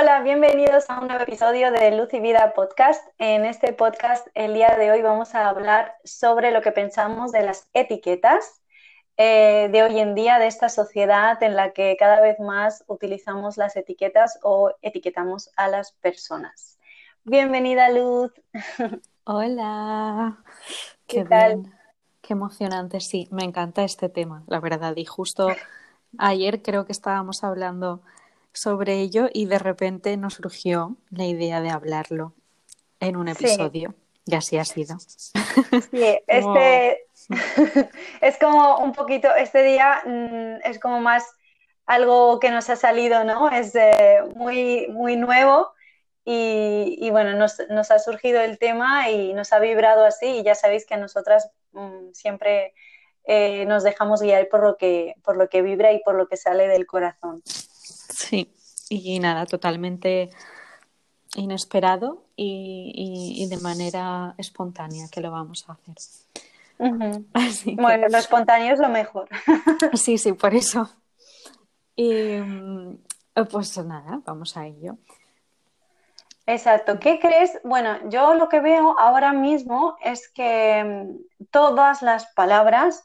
Hola, bienvenidos a un nuevo episodio de Luz y Vida Podcast. En este podcast, el día de hoy vamos a hablar sobre lo que pensamos de las etiquetas eh, de hoy en día, de esta sociedad en la que cada vez más utilizamos las etiquetas o etiquetamos a las personas. Bienvenida, Luz. Hola. ¿Qué, tal? Qué emocionante, sí, me encanta este tema, la verdad. Y justo ayer creo que estábamos hablando sobre ello y de repente nos surgió la idea de hablarlo en un episodio. Y así ha sido. Sí, este es como un poquito, este día mm, es como más algo que nos ha salido, ¿no? Es eh, muy, muy nuevo y, bueno, nos, nos, ha surgido el tema y nos ha vibrado así y ya sabéis que nosotras mm, siempre eh, nos dejamos guiar por lo, que, por lo que vibra y por lo que sale del corazón. Sí, y nada, totalmente inesperado y, de manera espontánea que lo vamos a hacer. Bueno, lo espontáneo es lo mejor. sí, sí, por eso. Y mm, pues nada, vamos a ello. Exacto. ¿Qué crees? Bueno, yo lo que veo ahora mismo es que mm, todas las palabras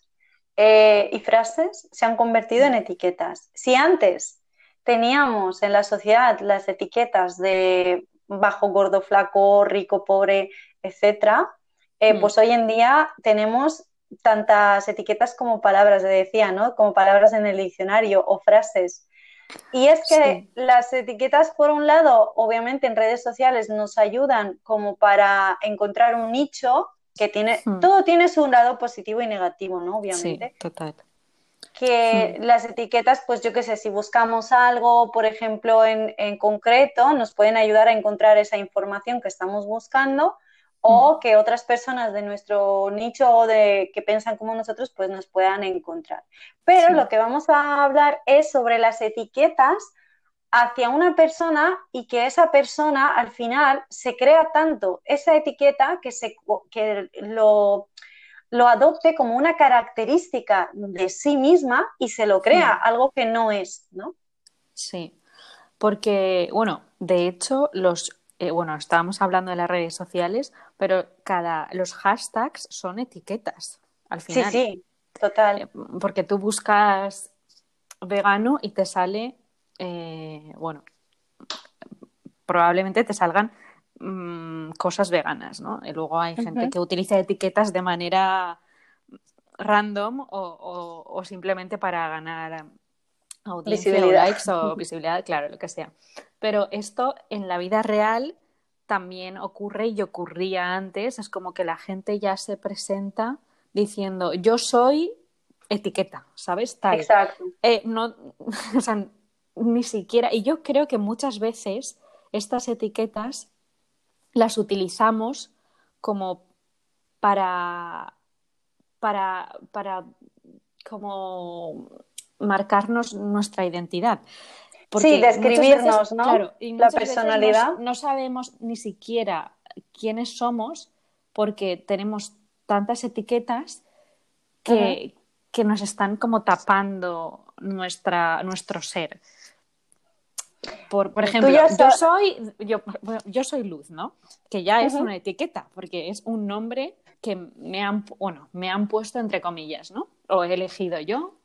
eh, y frases se han convertido en etiquetas. Si antes teníamos en la sociedad las etiquetas de bajo, gordo, flaco, rico, pobre, etcétera, eh, mm. pues hoy en día tenemos tantas etiquetas como palabras, decía, ¿no? Como palabras en el diccionario o frases. Y es que las etiquetas, por un lado, obviamente en redes sociales nos ayudan como para encontrar un nicho que tiene, hmm. todo tiene su lado positivo y negativo, ¿no? Obviamente. Sí, total. Que las etiquetas, pues yo qué sé, si buscamos algo, por ejemplo, en, en concreto, nos pueden ayudar a encontrar esa información que estamos buscando o que otras personas de nuestro nicho o de que piensan como nosotros pues nos puedan encontrar. Pero lo que vamos a hablar es sobre las etiquetas hacia una persona y que esa persona al final se crea tanto esa etiqueta que, se, que lo, lo adopte como una característica de sí misma y se lo crea, algo que no es, ¿no? Sí, porque, bueno, de hecho, los eh, bueno, estábamos hablando de las redes sociales, pero cada los hashtags son etiquetas al final. Sí, sí, total. Eh, porque tú buscas vegano y te sale, eh, bueno, probablemente te salgan mm, cosas veganas, ¿no? Y luego hay gente que utiliza etiquetas de manera random o, simplemente para ganar audiencia o likes o visibilidad, claro, lo que sea. Pero esto en la vida real también ocurre y ocurría antes. Es como que la gente ya se presenta diciendo yo soy etiqueta, ¿sabes? Exacto. Eh, no, o sea, ni siquiera. Y yo creo que muchas veces estas etiquetas las utilizamos como para. para. para como marcarnos nuestra identidad sí, describirnos, ¿no? Claro, la personalidad. No, sabemos ni siquiera quiénes somos porque tenemos tantas etiquetas que, que nos están como tapando nuestra, nuestro ser. Por, por ejemplo, yo soy, yo, yo, soy Luz, ¿no? Que ya es una etiqueta, porque es un nombre que me han, bueno, me han puesto entre comillas, ¿no? O he elegido yo,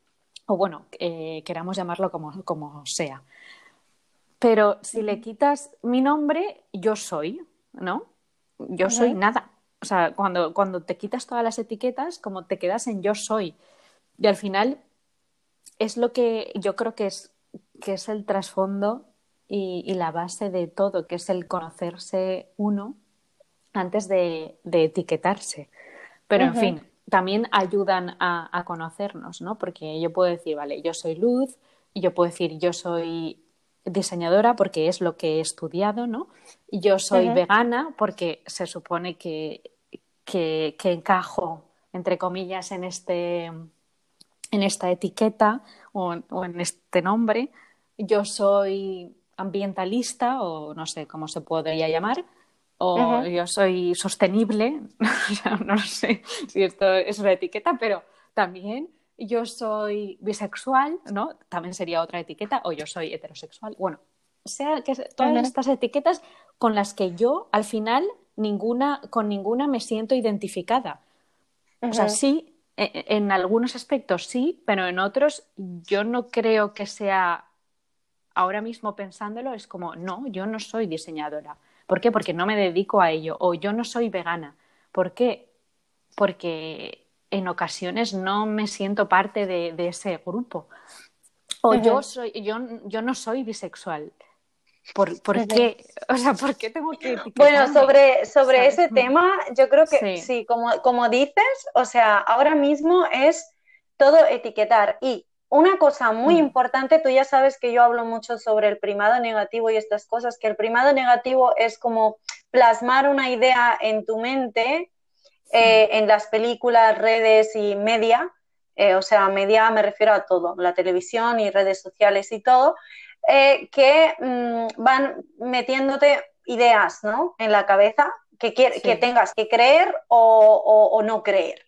o bueno, eh, queramos llamarlo como, como sea. Pero si le quitas mi nombre, yo soy, ¿no? Yo soy nada. O sea, cuando, cuando te quitas todas las etiquetas, como te quedas en yo soy. Y al final es lo que yo creo que es, que es el trasfondo y, la base de todo, que es el conocerse uno antes de, etiquetarse. Pero en fin, también ayudan a, a, conocernos, ¿no? Porque yo puedo decir, vale, yo soy Luz, y yo puedo decir, yo soy diseñadora porque es lo que he estudiado, ¿no? Yo soy vegana porque se supone que, que, encajo, entre comillas, en, este, en esta etiqueta o, en este nombre. Yo soy ambientalista o no sé cómo se podría llamar. O yo soy sostenible, no sé si esto es una etiqueta, pero también yo soy bisexual, ¿no? También sería otra etiqueta, o yo soy heterosexual. Bueno, sea que todas estas etiquetas con las que yo al final ninguna, con ninguna me siento identificada. O sea, sí, e, e, en algunos aspectos sí, pero en otros yo no creo que sea, ahora mismo pensándolo, es como, no, yo no soy diseñadora. ¿Por qué? Porque no me dedico a ello. O yo no soy vegana. ¿Por qué? Porque en ocasiones no me siento parte de, ese grupo. O yo soy, yo, yo no soy bisexual. ¿Por, por qué? O sea, ¿por qué tengo que Bueno, sobre, sobre ese tema, yo creo que sí, como, como, dices, o sea, ahora mismo es todo etiquetar. Y una cosa muy mm. importante, tú ya sabes que yo hablo mucho sobre el primado negativo y estas cosas, que el primado negativo es como plasmar una idea en tu mente, eh, en las películas, redes y media. Eh, o sea, media me refiero a todo, la televisión y redes sociales y todo, eh, que mm, van metiéndote ideas ¿no? en la cabeza que, que tengas que creer o, no creer.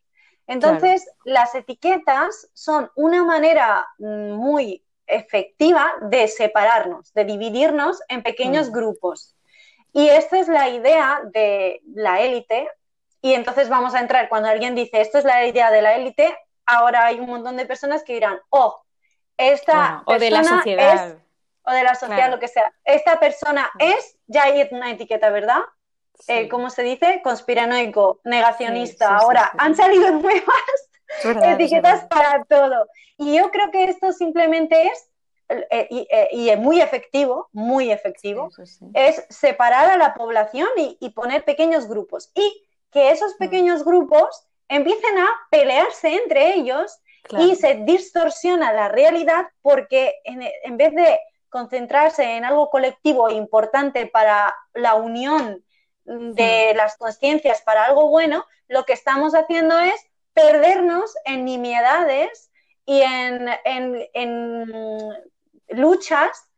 Entonces, las etiquetas son una manera mm, muy efectiva de separarnos, de dividirnos en pequeños mm. grupos. Y esta es la idea de la élite. Y entonces vamos a entrar, cuando alguien dice, esto es la idea de la élite, ahora hay un montón de personas que dirán, oh, esta o de la sociedad o de la sociedad, lo que sea. Esta persona es, ya hay una etiqueta, ¿verdad? Eh, ¿Cómo se dice? Conspiranoico, negacionista. Ahora, han salido nuevas etiquetas para todo. Y yo creo que esto simplemente es, eh, eh, y, es muy efectivo, muy efectivo, es separar a la población y, poner pequeños grupos. Y que esos mm. pequeños grupos empiecen a pelearse entre ellos y se distorsiona la realidad porque en vez de concentrarse en algo colectivo importante para la unión de las conciencias para algo bueno, lo que estamos haciendo es perdernos en nimiedades y en, luchas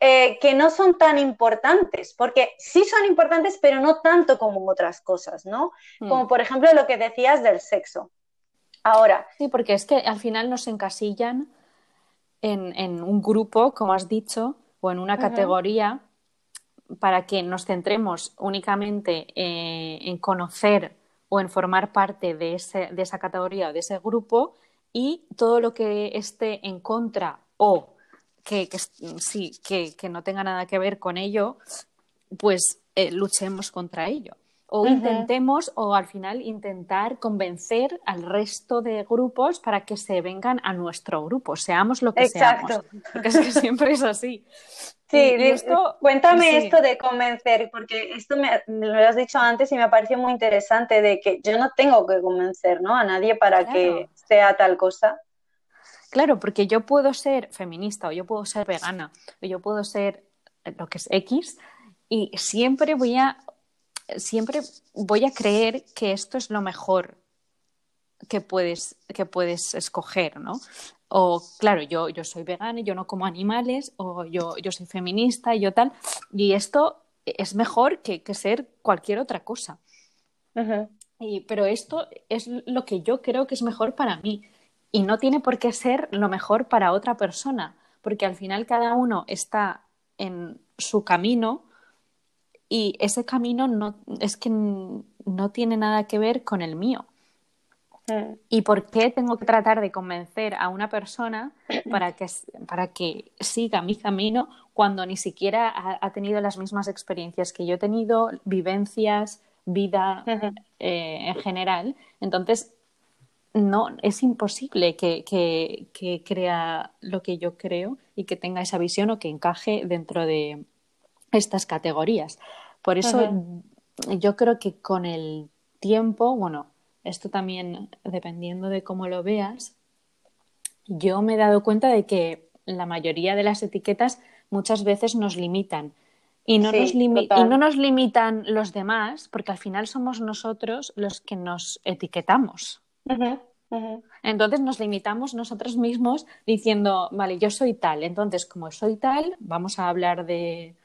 eh, que no son tan importantes, porque sí son importantes, pero no tanto como otras cosas, ¿no? Hmm. Como por ejemplo lo que decías del sexo. Ahora. Sí, porque es que al final nos encasillan en, un grupo, como has dicho, o en una categoría para que nos centremos únicamente eh, en conocer o en formar parte de, ese, de esa categoría o de ese grupo y todo lo que esté en contra o que, sí, que, no tenga nada que ver con ello, pues eh, luchemos contra ello o intentemos o al final intentar convencer al resto de grupos para que se vengan a nuestro grupo, seamos lo que seamos. Porque es que siempre es así. Sí, esto, cuéntame esto de convencer, porque esto me, lo has dicho antes y me parecido muy interesante, de que yo no tengo que convencer ¿no? a nadie para que sea tal cosa. Claro, porque yo puedo ser feminista o yo puedo ser vegana o yo puedo ser lo que es X y siempre voy a siempre voy a creer que esto es lo mejor que puedes, que puedes escoger, ¿no? O, claro, yo, yo soy vegana, yo no como animales, o yo, yo soy feminista, y yo tal, y esto es mejor que, ser cualquier otra cosa. y, pero esto es lo que yo creo que es mejor para mí, y no tiene por qué ser lo mejor para otra persona, porque al final cada uno está en su camino y ese camino no, es que no tiene nada que ver con el mío. Mm. ¿Y por qué tengo que tratar de convencer a una persona para que, para que siga mi camino cuando ni siquiera ha, tenido las mismas experiencias que yo he tenido, vivencias, vida eh, en general? Entonces, no, es imposible que, que, crea lo que yo creo y que tenga esa visión o que encaje dentro de estas categorías. Por eso yo creo que con el tiempo, bueno, esto también dependiendo de cómo lo veas, yo me he dado cuenta de que la mayoría de las etiquetas muchas veces nos limitan. Y no, nos, y no nos limitan los demás, porque al final somos nosotros los que nos etiquetamos. Entonces nos limitamos nosotros mismos diciendo, vale, yo soy tal, entonces como soy tal, vamos a hablar de,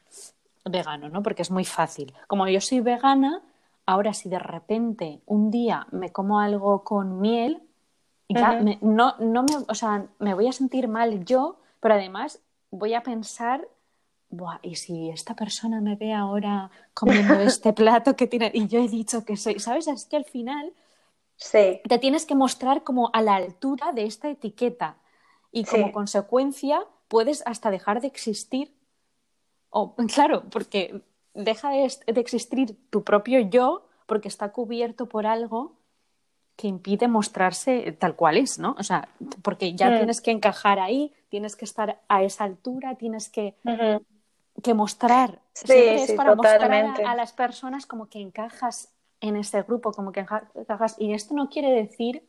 vegano, ¿no? Porque es muy fácil. Como yo soy vegana, ahora si de repente un día me como algo con miel, ya no, no me, o sea, me voy a sentir mal yo, pero además voy a pensar Buah, y si esta persona me ve ahora comiendo este plato que tiene, y yo he dicho que soy, ¿sabes? Es que al final Sí, te tienes que mostrar como a la altura de esta etiqueta y como Sí. consecuencia puedes hasta dejar de existir. O, claro, porque deja de, existir tu propio yo porque está cubierto por algo que impide mostrarse tal cual es, ¿no? O sea, porque ya Mm. tienes que encajar ahí, tienes que estar a esa altura, tienes que, que mostrar. Sí, Siempre es para mostrar totalmente. a, a las personas como que encajas en ese grupo, como que encajas. Y esto no quiere decir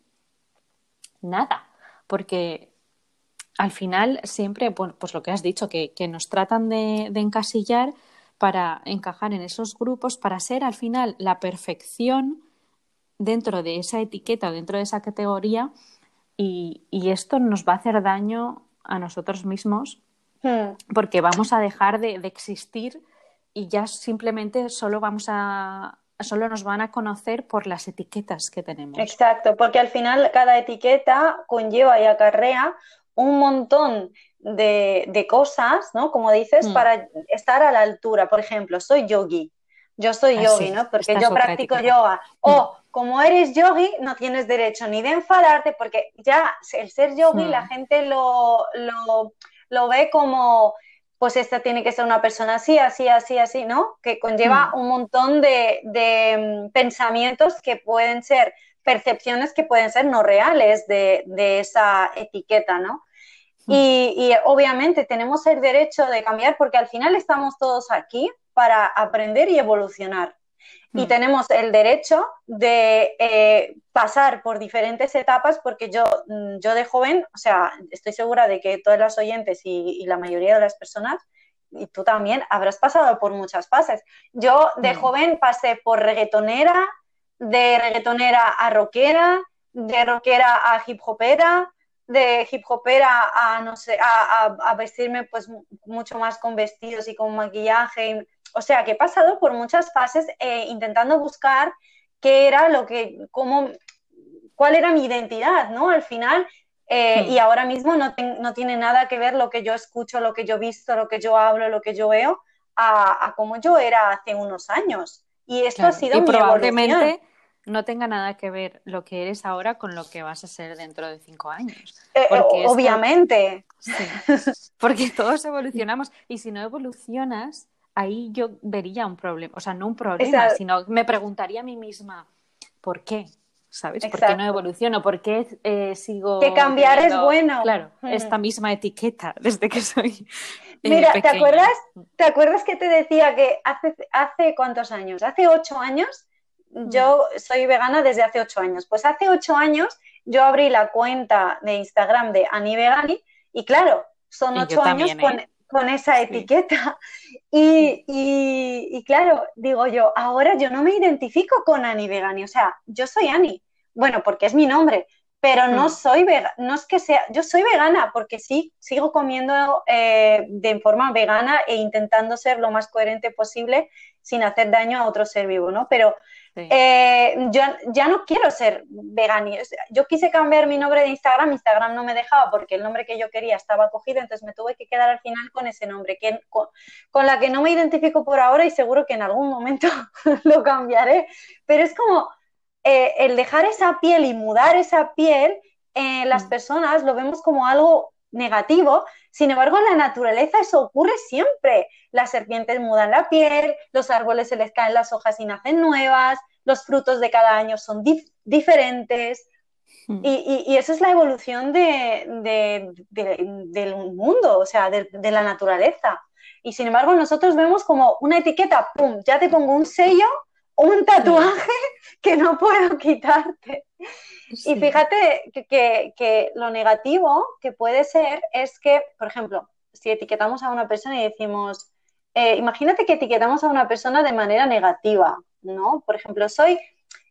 nada, porque al final siempre, bueno, pues lo que has dicho, que, que nos tratan de, de encasillar para encajar en esos grupos, para ser al final la perfección dentro de esa etiqueta, dentro de esa categoría, y, y esto nos va a hacer daño a nosotros mismos Hmm. porque vamos a dejar de, de existir y ya simplemente solo vamos a solo nos van a conocer por las etiquetas que tenemos. Exacto, porque al final cada etiqueta conlleva y acarrea un montón de, de cosas, ¿no? Como dices, Mm. para estar a la altura. Por ejemplo, soy yogi. Yo soy Ah, yogi, sí, ¿no? Porque yo practico etiqueta. Mm. yoga. O como eres yogi, no tienes derecho ni de enfadarte, porque ya el ser yogi Mm. la gente lo, lo, lo ve como, pues esta tiene que ser una persona así, así, así, así, ¿no? Que conlleva Mm. un montón de, de, mm, pensamientos que pueden ser percepciones que pueden ser no reales de, de esa etiqueta, ¿no? Y, y obviamente tenemos el derecho de cambiar porque al final estamos todos aquí para aprender y evolucionar. Y Mm. tenemos el derecho de eh, pasar por diferentes etapas porque yo, mm, yo de joven, o sea, estoy segura de que todas las oyentes y, y la mayoría de las personas, y tú también, habrás pasado por muchas fases. Yo de Mm. joven pasé por reggaetonera, de reggaetonera a rockera, de rockera a hip hopera, de hip hopera a, no sé, a, a- a vestirme pues mu- mucho más con vestidos y con maquillaje. y- o sea, que he pasado por muchas fases eh, intentando buscar qué era lo que, cómo, cuál era mi identidad, ¿no? Al final, eh, Hmm. y ahora mismo no, no tiene nada que ver lo que yo escucho, lo que yo visto, lo que yo hablo, lo que yo veo, a, a cómo yo era hace unos años. Y esto Claro, ha sido y mi probablemente evolución. No tenga nada que ver lo que eres ahora con lo que vas a ser dentro de cinco años. Eh, esto- obviamente. Sí, porque todos evolucionamos y si no evolucionas, ahí yo vería un problema, o sea, no un problema, sino me preguntaría a mí misma, ¿por qué? ¿Sabes? ¿Por qué no evoluciono? ¿Por qué eh, sigo Que cambiar es bueno. Claro, Mm. esta misma etiqueta desde que soy eh, Mira, ¿te acuerdas? ¿Te acuerdas que te decía que hace, hace cuántos años? Hace ocho años, yo soy vegana desde hace ocho años. Pues hace ocho años yo abrí la cuenta de Instagram de Ani Vegani y claro, son Y ocho años también, ¿eh? con esa Sí. etiqueta. Y, y- y claro, digo yo, ahora yo no me identifico con Ani Vegani, o sea, yo soy Ani, bueno, porque es mi nombre, pero no Mm. soy vegana, no es que sea, yo soy vegana porque sí, sigo comiendo eh, de forma vegana e intentando ser lo más coherente posible sin hacer daño a otro ser vivo, ¿no? Pero Sí. eh, yo ya no quiero ser vegani. Yo quise cambiar mi nombre de Instagram, Instagram no me dejaba porque el nombre que yo quería estaba cogido, entonces me tuve que quedar al final con ese nombre, que, con, con la que no me identifico por ahora y seguro que en algún momento lo cambiaré. Pero es como eh, el dejar esa piel y mudar esa piel, eh, las Mm. personas lo vemos como algo negativo, sin embargo en la naturaleza eso ocurre siempre. Las serpientes mudan la piel, los árboles se les caen las hojas y nacen nuevas, los frutos de cada año son dif- diferentes. Mm. Y, y- y eso es la evolución de, de- de- del mundo, o sea, de, de la naturaleza. Y sin embargo, nosotros vemos como una etiqueta, ¡pum! Ya te pongo un sello, un tatuaje que no puedo quitarte. Y fíjate que, que- que lo negativo que puede ser es que, por ejemplo, si etiquetamos a una persona y decimos, eh, imagínate que etiquetamos a una persona de manera negativa, ¿no? Por ejemplo, soy,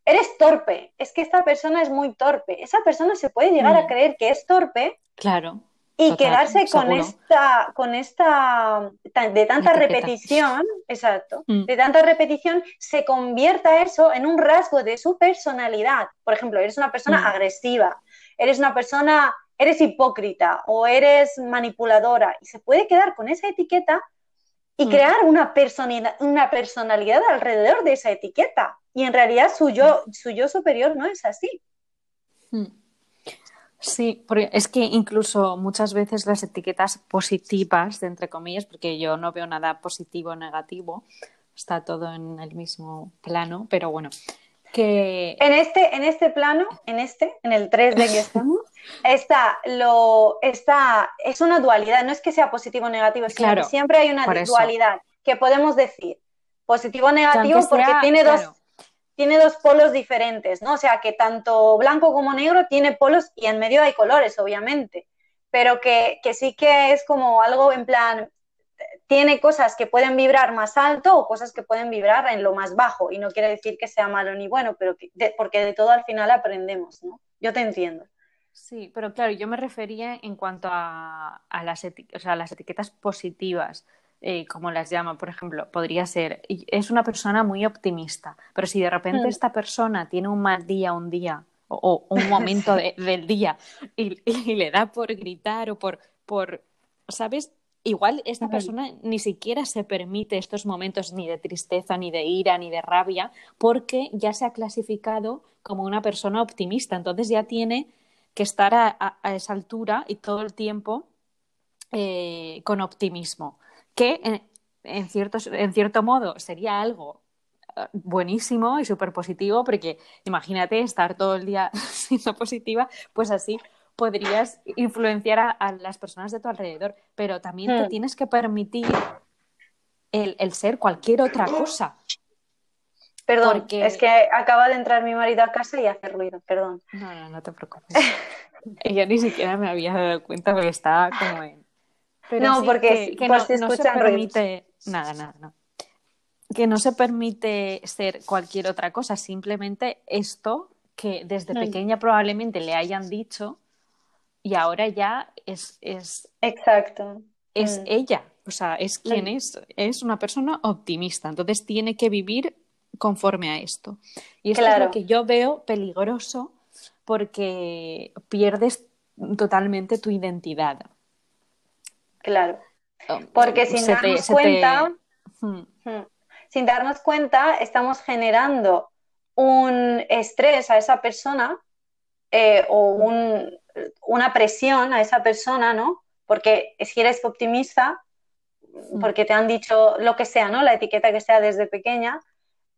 eres torpe, es que esta persona es muy torpe. Esa persona se puede llegar a Mm. creer que es torpe Claro. Y Total, quedarse con esta, con esta, ta- de tanta repetición, exacto, Mm. de tanta repetición, se convierta eso en un rasgo de su personalidad. Por ejemplo, eres una persona Mm. agresiva, eres una persona, eres hipócrita o eres manipuladora y se puede quedar con esa etiqueta y mm. crear una personalidad, una personalidad alrededor de esa etiqueta. Y en realidad su yo, su yo superior no es así. Sí, porque es que incluso muchas veces las etiquetas positivas, entre comillas, porque yo no veo nada positivo o negativo, está todo en el mismo plano, pero bueno, que... En este, en este plano, en este, en el 3 de que estamos, está lo, está, es una dualidad, no es que sea positivo o negativo, sino que siempre hay una dualidad que podemos decir positivo o negativo porque tiene dos tiene dos polos diferentes, ¿no? O sea, que tanto blanco como negro tiene polos y en medio hay colores, obviamente, pero que, sí que es como algo en plan, tiene cosas que pueden vibrar más alto o cosas que pueden vibrar en lo más bajo, y no quiere decir que sea malo ni bueno, pero porque de todo al final aprendemos, ¿no? Yo te entiendo. Sí, pero claro, yo me refería en cuanto a, las, o las etiquetas positivas eh, como las llama, por ejemplo, podría ser, es una persona muy optimista, pero si de repente mm. esta persona tiene un mal día un día o, un momento del día y, le da por gritar o por, por ¿sabes? Igual esta persona ni siquiera se permite estos momentos ni de tristeza, ni de ira, ni de rabia, porque ya se ha clasificado como una persona optimista. Entonces ya tiene que estar a, esa altura y todo el tiempo eh, con optimismo que en, cierto, en cierto modo sería algo eh, buenísimo y súper positivo, porque imagínate estar todo el día siendo positiva, pues así podrías influenciar a, las personas de tu alrededor, pero también te hmm. tienes que permitir el, ser cualquier otra cosa. Perdón, es que acaba de entrar mi marido a casa y hace ruido, perdón. No, no, no te preocupes. Ella ni siquiera me había dado cuenta porque estaba como en no, porque que, no, se permite nada, nada, no. Que no se permite ser cualquier otra cosa, simplemente esto que desde pequeña probablemente le hayan dicho y ahora ya es, es exacto es mm. ella o sea es quien mm. es es una persona optimista entonces tiene que vivir conforme a esto y esto es lo que yo veo peligroso porque pierdes totalmente tu identidad Claro. Oh, Porque sin darnos cuenta, hmm. Hmm, sin darnos cuenta, estamos generando un estrés a esa persona eh, o una presión a esa persona, ¿no? Porque si eres optimista, hmm. porque te han dicho lo que sea, ¿no? La etiqueta que sea desde pequeña,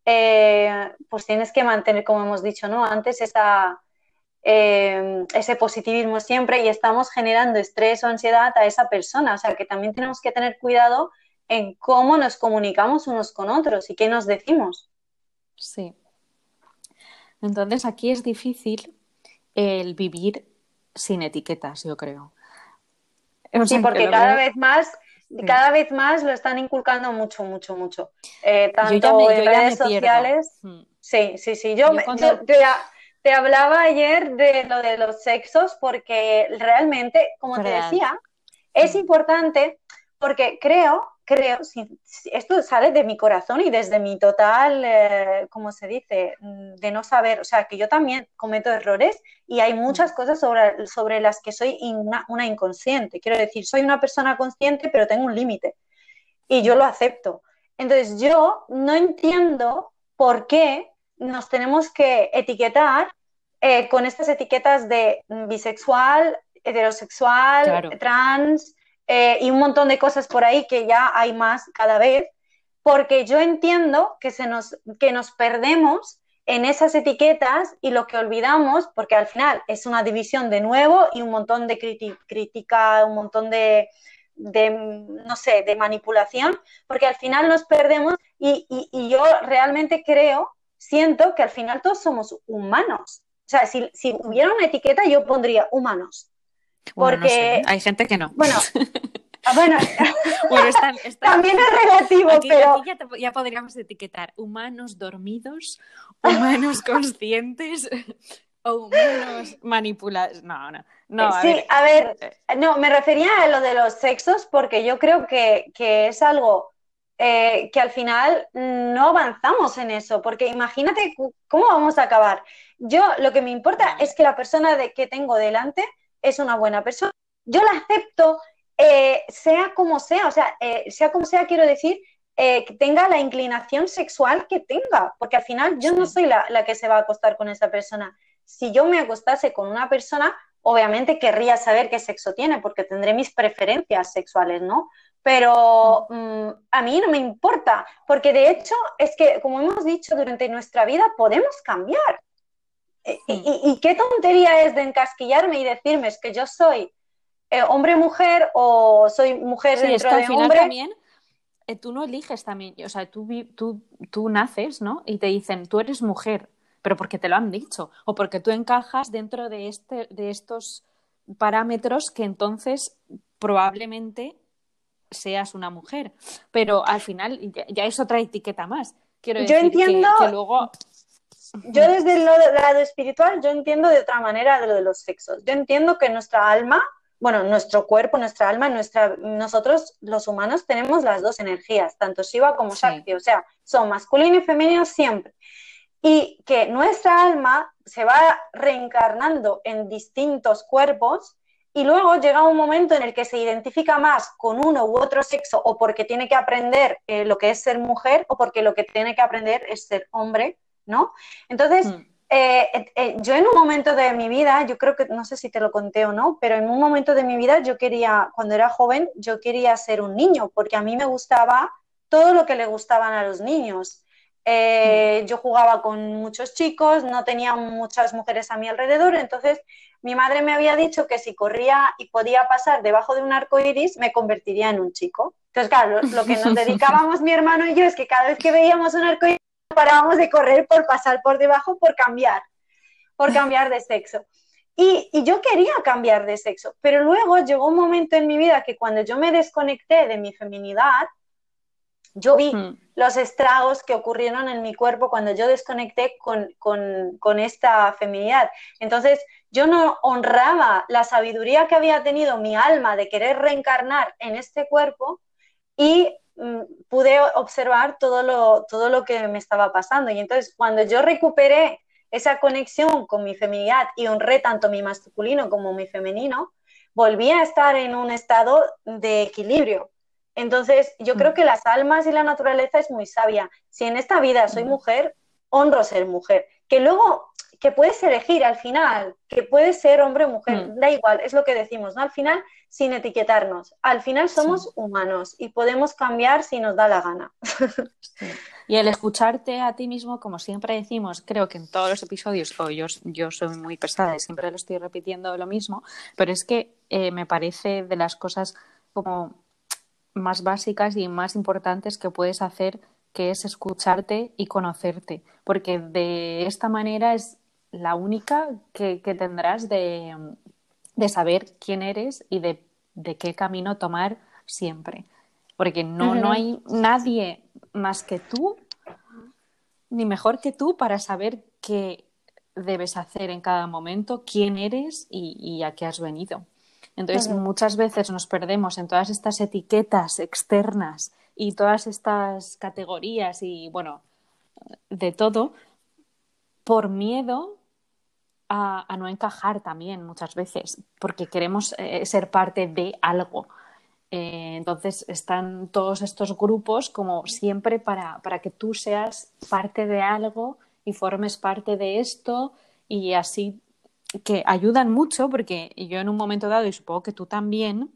eh, pues tienes que mantener, como hemos dicho, ¿no? Antes esa, Em, ese positivismo siempre y estamos generando estrés o ansiedad a esa persona. O sea que también tenemos que tener cuidado en cómo nos comunicamos unos con otros y qué nos decimos. Sí. Entonces aquí es difícil el vivir sin etiquetas, yo creo. sí, porque cada vez más cada vez más lo están inculcando mucho, mucho, mucho. Eh, tanto en redes sociales. Hmm. Sí, sí, sí. Yo, te hablaba ayer de lo de los sexos porque realmente, como te decía, es importante porque creo, creo, esto sale de mi corazón y desde mi total, eh, como se dice, de no saber, o sea, que yo también cometo errores y hay muchas cosas sobre, sobre las que soy una, una inconsciente. Quiero decir, soy una persona consciente, pero tengo un límite y yo lo acepto. Entonces, yo no entiendo por qué nos tenemos que etiquetar eh, con estas etiquetas de bisexual, heterosexual, trans eh, y un montón de cosas por ahí que ya hay más cada vez, porque yo entiendo que, se nos, que nos perdemos en esas etiquetas y lo que olvidamos, porque al final es una división de nuevo y un montón de crítica, un montón de, de, no sé, de manipulación, porque al final nos perdemos y, y, yo realmente creo siento que al final todos somos humanos. O sea, si, si hubiera una etiqueta, yo pondría humanos. Porque hay gente que no. Bueno, ah, bueno, también es relativo, pero ya, ya, podríamos etiquetar humanos dormidos, humanos conscientes o humanos manipulados. No, no, no. sí, a ver, no, me refería a lo de los sexos porque yo creo que, que es algo eh, que al final no avanzamos en eso, porque imagínate cómo vamos a acabar. Yo lo que me importa es que la persona de, que tengo delante es una buena persona. Yo la acepto eh, sea como sea, o sea, eh, sea como sea, quiero decir, eh, que tenga la inclinación sexual que tenga, porque al final yo no soy la, la, que se va a acostar con esa persona. Si yo me acostase con una persona, obviamente querría saber qué sexo tiene, porque tendré mis preferencias sexuales, ¿no? Pero mm, a mí no me importa, porque de hecho es que, como hemos dicho, durante nuestra vida podemos cambiar. Y, y, qué tontería es de encasquillarme y decirme es que yo soy eh, hombre-mujer o soy mujer sí, dentro es que de al final hombre. también eh, tú no eliges también, o sea, tú, tú naces, ¿no? Y te dicen, tú eres mujer, pero porque te lo han dicho, o porque tú encajas dentro de, este, de estos parámetros que entonces probablemente seas una mujer. Pero al final ya, ya es otra etiqueta más. Quiero Yo decir que- entiendo- que, luego... Yo desde el lado- espiritual, yo entiendo de otra manera de lo de los sexos. Yo entiendo que nuestra alma, bueno, nuestro cuerpo, nuestra alma, nuestra, nosotros los humanos tenemos las dos energías, tanto Shiva como Sí. Shakti, o sea, son masculino y femenino siempre. Y que nuestra alma se va reencarnando en distintos cuerpos y luego llega un momento en el que se identifica más con uno u otro sexo o porque tiene que aprender eh, lo que es ser mujer o porque lo que tiene que aprender es ser hombre, ¿no? Entonces, Mm. eh, eh, yo en un momento de mi vida, yo creo que, no sé si te lo conté o no, pero en un momento de mi vida yo quería, cuando era joven, yo quería ser un niño, porque a mí me gustaba todo lo que le gustaban a los niños. Eh, Yo jugaba con muchos chicos, no tenía muchas mujeres a mi alrededor, entonces mi madre me había dicho que si corría y podía pasar debajo de un arco iris, me convertiría en un chico. Entonces, claro, lo, lo que nos dedicábamos mi hermano y yo es que cada vez que veíamos un arco iris, parábamos de correr por pasar por debajo, por cambiar, por cambiar de sexo. Y, y, yo quería cambiar de sexo, pero luego llegó un momento en mi vida que cuando yo me desconecté de mi feminidad, yo vi Mm. los estragos que ocurrieron en mi cuerpo cuando yo desconecté con, con, con, esta feminidad. Entonces, yo no honraba la sabiduría que había tenido mi alma de querer reencarnar en este cuerpo y mm, pude observar todo lo, todo lo que me estaba pasando. Y entonces, cuando yo recuperé esa conexión con mi feminidad y honré tanto mi masculino como mi femenino, volví a estar en un estado de equilibrio. Entonces, yo creo que las almas y la naturaleza es muy sabia. Si en esta vida soy mujer, honro ser mujer. Que luego, que puedes elegir al final, que puedes ser hombre o mujer, Mm. da igual, es lo que decimos, ¿no? Al final, sin etiquetarnos. Al final somos Sí. humanos y podemos cambiar si nos da la gana. Sí. Y el escucharte a ti mismo, como siempre decimos, creo que en todos los episodios, o yo, yo soy muy pesada y siempre lo estoy repitiendo lo mismo, pero es que eh, me parece de las cosas como más básicas y más importantes que puedes hacer, que es escucharte y conocerte, porque de esta manera es la única que, que tendrás de, de, saber quién eres y de, de, qué camino tomar siempre, porque no, uh -huh. no hay nadie más que tú, ni mejor que tú para saber qué debes hacer en cada momento, quién eres y, y a qué has venido. Entonces, muchas veces nos perdemos en todas estas etiquetas externas y todas estas categorías y, bueno, de todo, por miedo a, a no encajar también muchas veces, porque queremos eh, ser parte de algo. Eh, entonces, están todos estos grupos como siempre para, para que tú seas parte de algo y formes parte de esto y así que ayudan mucho porque yo en un momento dado, y supongo que tú también,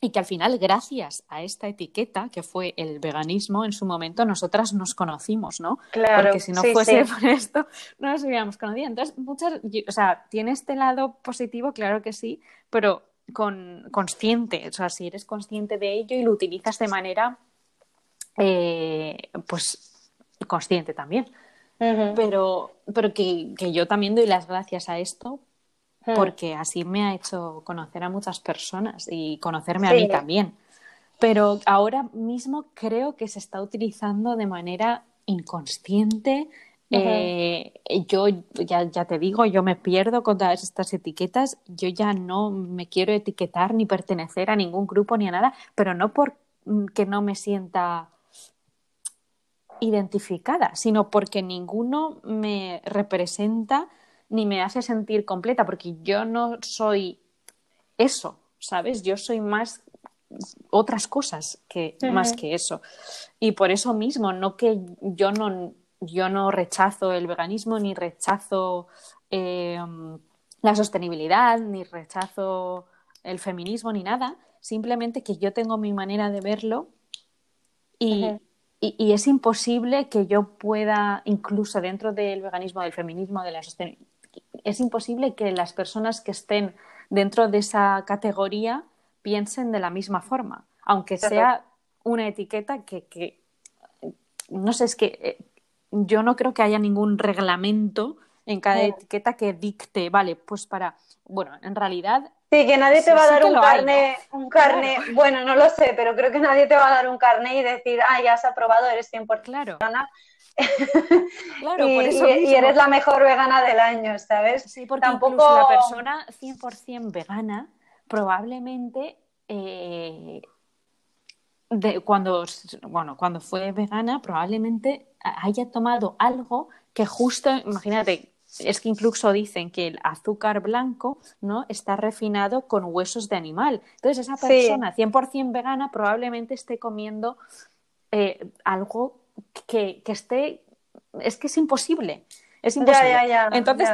y que al final, gracias a esta etiqueta que fue el veganismo en su momento, nosotras nos conocimos, ¿no? Claro, porque si no sí, fuese sí. por esto, no nos hubiéramos conocido. Entonces, muchas, o sea, tiene este lado positivo, claro que sí, pero con consciente, o sea, si eres consciente de ello y lo utilizas de manera, eh, pues, consciente también. Uh -huh. Pero, pero que, que, yo también doy las gracias a esto Uh -huh. porque así me ha hecho conocer a muchas personas y conocerme sí. a mí también. Pero ahora mismo creo que se está utilizando de manera inconsciente. Uh -huh. eh, yo ya, ya te digo, yo me pierdo con todas estas etiquetas. Yo ya no me quiero etiquetar ni pertenecer a ningún grupo ni a nada, pero no porque no me sienta identificada, sino porque ninguno me representa ni me hace sentir completa, porque yo no soy eso, ¿sabes? Yo soy más otras cosas que, más que eso. Y por eso mismo, no que yo no, yo no rechazo el veganismo, ni rechazo eh, la sostenibilidad, ni rechazo el feminismo, ni nada, simplemente que yo tengo mi manera de verlo y, y, es imposible que yo pueda, incluso dentro del veganismo, del feminismo, de la sostenibilidad, es imposible que las personas que estén dentro de esa categoría piensen de la misma forma, aunque sea una etiqueta que, no sé, es que eh, yo no creo que haya ningún reglamento en cada etiqueta que dicte, vale, pues para, bueno, en realidad Sí, que nadie te va a dar un carne, un carne, bueno, no lo sé, pero creo que nadie te va a dar un carne y decir, ah, ya has aprobado, eres 100% claro. vegana. claro, y, por eso y, eres la mejor vegana del año, ¿sabes? Sí, porque Tampoco... la persona 100% vegana probablemente eh, de, cuando, bueno, cuando fue vegana probablemente haya tomado algo que justo, imagínate, es que incluso dicen que el azúcar blanco ¿no? está refinado con huesos de animal. Entonces, esa persona 100% vegana probablemente esté comiendo eh, algo que, esté. Es que es imposible. Es imposible. Ya, ya, ya, Entonces,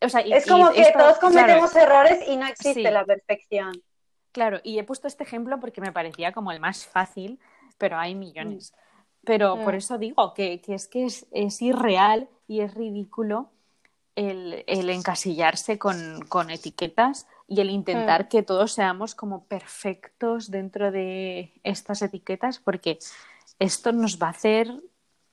es como que todos cometemos errores y no existe la perfección. Claro, y he puesto este ejemplo porque me parecía como el más fácil, pero hay millones. Mm. Pero por mm. eso digo que, es que es irreal y es ridículo el, encasillarse con, etiquetas y el intentar mm. que todos seamos como perfectos dentro de estas etiquetas, porque esto nos va a hacer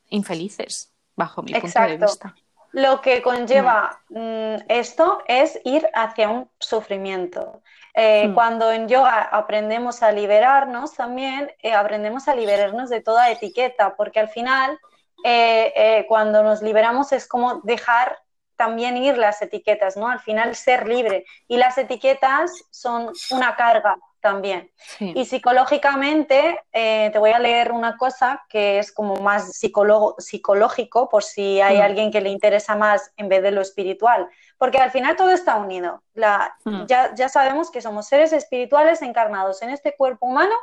infelices, bajo mi punto de vista. Lo que conlleva mm. Mm, esto es ir hacia un sufrimiento. Eh, cuando en yoga aprendemos a liberarnos, también eh, aprendemos a liberarnos de toda etiqueta, porque al final, eh, cuando nos liberamos es como dejar también ir las etiquetas, ¿no? Al final ser libre. Y las etiquetas son una carga también. Y psicológicamente, eh, te voy a leer una cosa que es como más psicológico, por si hay mm. alguien que le interesa más en vez de lo espiritual. Porque al final todo está unido. La, mm. ya, ya sabemos que somos seres espirituales encarnados en este cuerpo humano